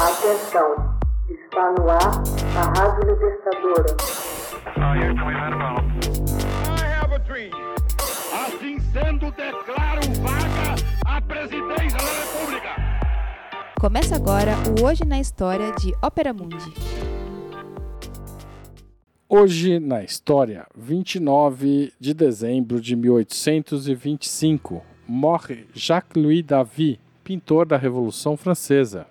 Atenção, está no ar a Rádio Libertadora. Assim sendo, declaro vaga a presidência da República. Começa agora o Hoje na História de Ópera Mundi. Hoje na história, 29 de dezembro de 1825, morre Jacques-Louis David, pintor da Revolução Francesa.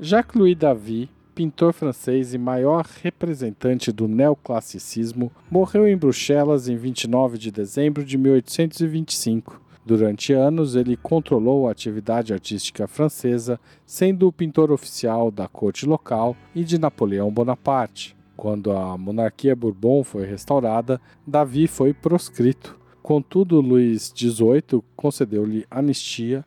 Jacques-Louis David, pintor francês e maior representante do neoclassicismo, morreu em Bruxelas em 29 de dezembro de 1825. Durante anos, ele controlou a atividade artística francesa, sendo o pintor oficial da corte local e de Napoleão Bonaparte. Quando a monarquia Bourbon foi restaurada, Davi foi proscrito. Contudo, Luís XVIII concedeu-lhe anistia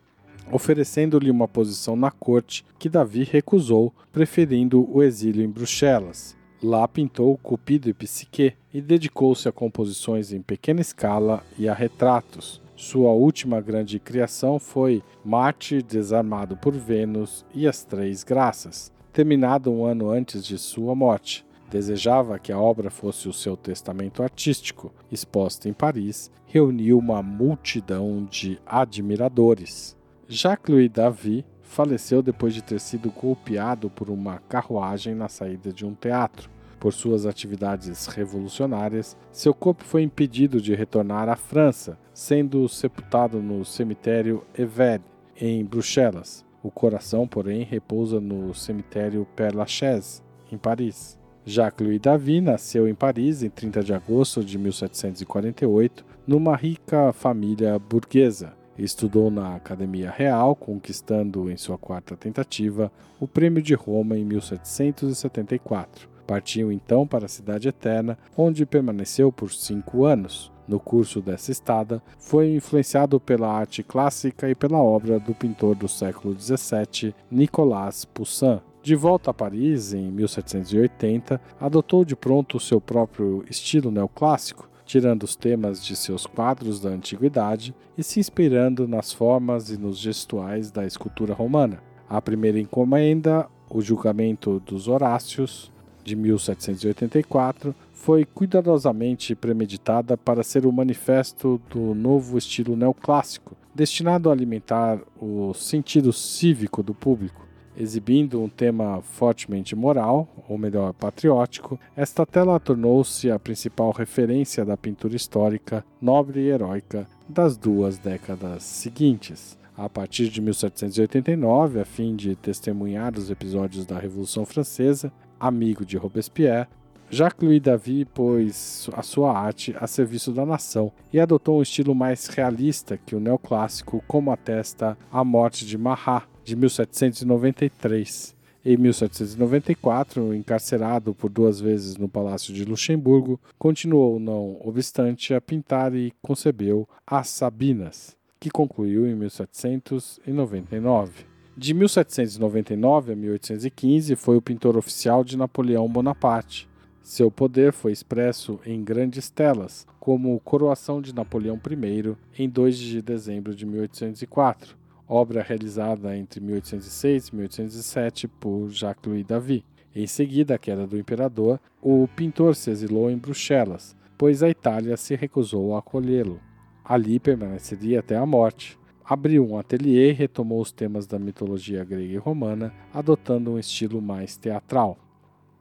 oferecendo-lhe uma posição na corte que Davi recusou, preferindo o exílio em Bruxelas. Lá pintou Cupido e Psique e dedicou-se a composições em pequena escala e a retratos. Sua última grande criação foi Marte desarmado por Vênus e as Três Graças, terminada um ano antes de sua morte. Desejava que a obra fosse o seu testamento artístico. Exposta em Paris, reuniu uma multidão de admiradores. Jacques-Louis David faleceu depois de ter sido golpeado por uma carruagem na saída de um teatro. Por suas atividades revolucionárias, seu corpo foi impedido de retornar à França, sendo sepultado no cemitério Evere, em Bruxelas. O coração, porém, repousa no cemitério Père Lachaise, em Paris. Jacques-Louis David nasceu em Paris em 30 de agosto de 1748, numa rica família burguesa. Estudou na Academia Real, conquistando em sua quarta tentativa o Prêmio de Roma em 1774. Partiu então para a Cidade Eterna, onde permaneceu por cinco anos. No curso dessa estada, foi influenciado pela arte clássica e pela obra do pintor do século XVII, Nicolas Poussin. De volta a Paris, em 1780, adotou de pronto seu próprio estilo neoclássico, tirando os temas de seus quadros da antiguidade e se inspirando nas formas e nos gestuais da escultura romana. A primeira encomenda, o Julgamento dos Horácios, de 1784, foi cuidadosamente premeditada para ser o manifesto do novo estilo neoclássico, destinado a alimentar o sentido cívico do público. Exibindo um tema fortemente moral, ou melhor, patriótico, esta tela tornou-se a principal referência da pintura histórica, nobre e heróica das duas décadas seguintes. A partir de 1789, a fim de testemunhar os episódios da Revolução Francesa, amigo de Robespierre, Jacques-Louis David pôs a sua arte a serviço da nação e adotou um estilo mais realista que o neoclássico, como atesta a morte de Marat, de 1793. Em 1794, encarcerado por duas vezes no Palácio de Luxemburgo, continuou, não obstante, a pintar e concebeu As Sabinas, que concluiu em 1799. De 1799 a 1815, foi o pintor oficial de Napoleão Bonaparte. Seu poder foi expresso em grandes telas, como Coroação de Napoleão I, em 2 de dezembro de 1804, obra realizada entre 1806 e 1807 por Jacques-Louis David. Em seguida, a queda do imperador, o pintor se exilou em Bruxelas, pois a Itália se recusou a acolhê-lo. Ali permaneceria até a morte. Abriu um ateliê e retomou os temas da mitologia grega e romana, adotando um estilo mais teatral.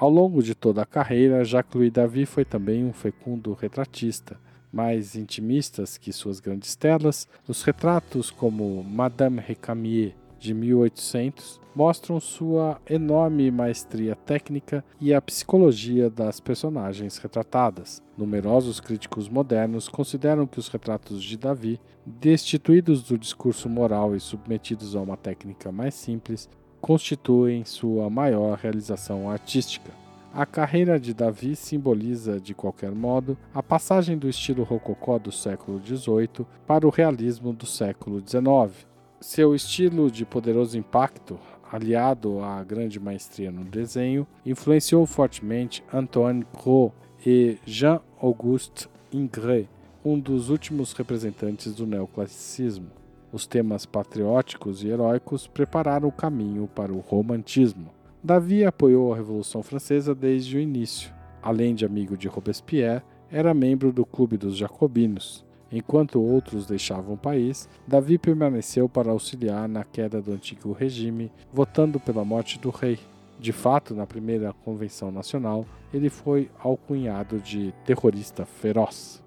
Ao longo de toda a carreira, Jacques-Louis David foi também um fecundo retratista, mais intimistas que suas grandes telas, os retratos como Madame Recamier de 1800 mostram sua enorme maestria técnica e a psicologia das personagens retratadas. Numerosos críticos modernos consideram que os retratos de Davi, destituídos do discurso moral e submetidos a uma técnica mais simples, constituem sua maior realização artística. A carreira de Davi simboliza, de qualquer modo, a passagem do estilo rococó do século XVIII para o realismo do século XIX. Seu estilo de poderoso impacto, aliado à grande maestria no desenho, influenciou fortemente Antoine Gros e Jean-Auguste Ingres, um dos últimos representantes do neoclassicismo. Os temas patrióticos e heróicos prepararam o caminho para o romantismo. Davi apoiou a Revolução Francesa desde o início. Além de amigo de Robespierre, era membro do Clube dos Jacobinos. Enquanto outros deixavam o país, Davi permaneceu para auxiliar na queda do antigo regime, votando pela morte do rei. De fato, na primeira convenção nacional, ele foi alcunhado de terrorista feroz.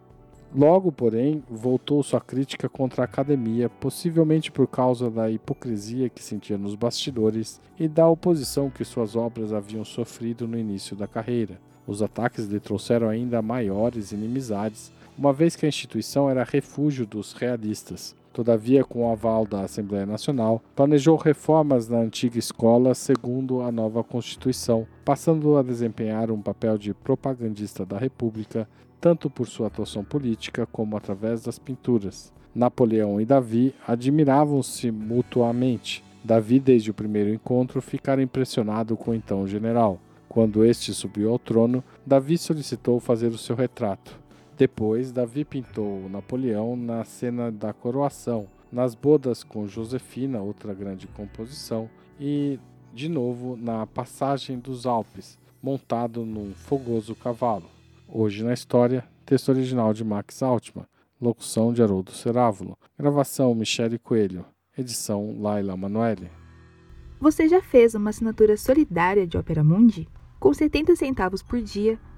Logo, porém, voltou sua crítica contra a academia, possivelmente por causa da hipocrisia que sentia nos bastidores e da oposição que suas obras haviam sofrido no início da carreira. Os ataques lhe trouxeram ainda maiores inimizades, uma vez que a instituição era refúgio dos realistas. Todavia, com o aval da Assembleia Nacional, planejou reformas na antiga escola segundo a nova Constituição, passando a desempenhar um papel de propagandista da República, tanto por sua atuação política como através das pinturas. Napoleão e Davi admiravam-se mutuamente. Davi, desde o primeiro encontro, ficara impressionado com o então general. Quando este subiu ao trono, Davi solicitou fazer o seu retrato. Depois, Davi pintou Napoleão na cena da coroação, nas bodas com Josefina, outra grande composição, e, de novo, na passagem dos Alpes, montado num fogoso cavalo. Hoje na história, texto original de Max Altman, locução de Haroldo Cerávulo, gravação Michele Coelho, edição Laila Manoeli. Você já fez uma assinatura solidária de Opera Mundi? Com 70 centavos por dia,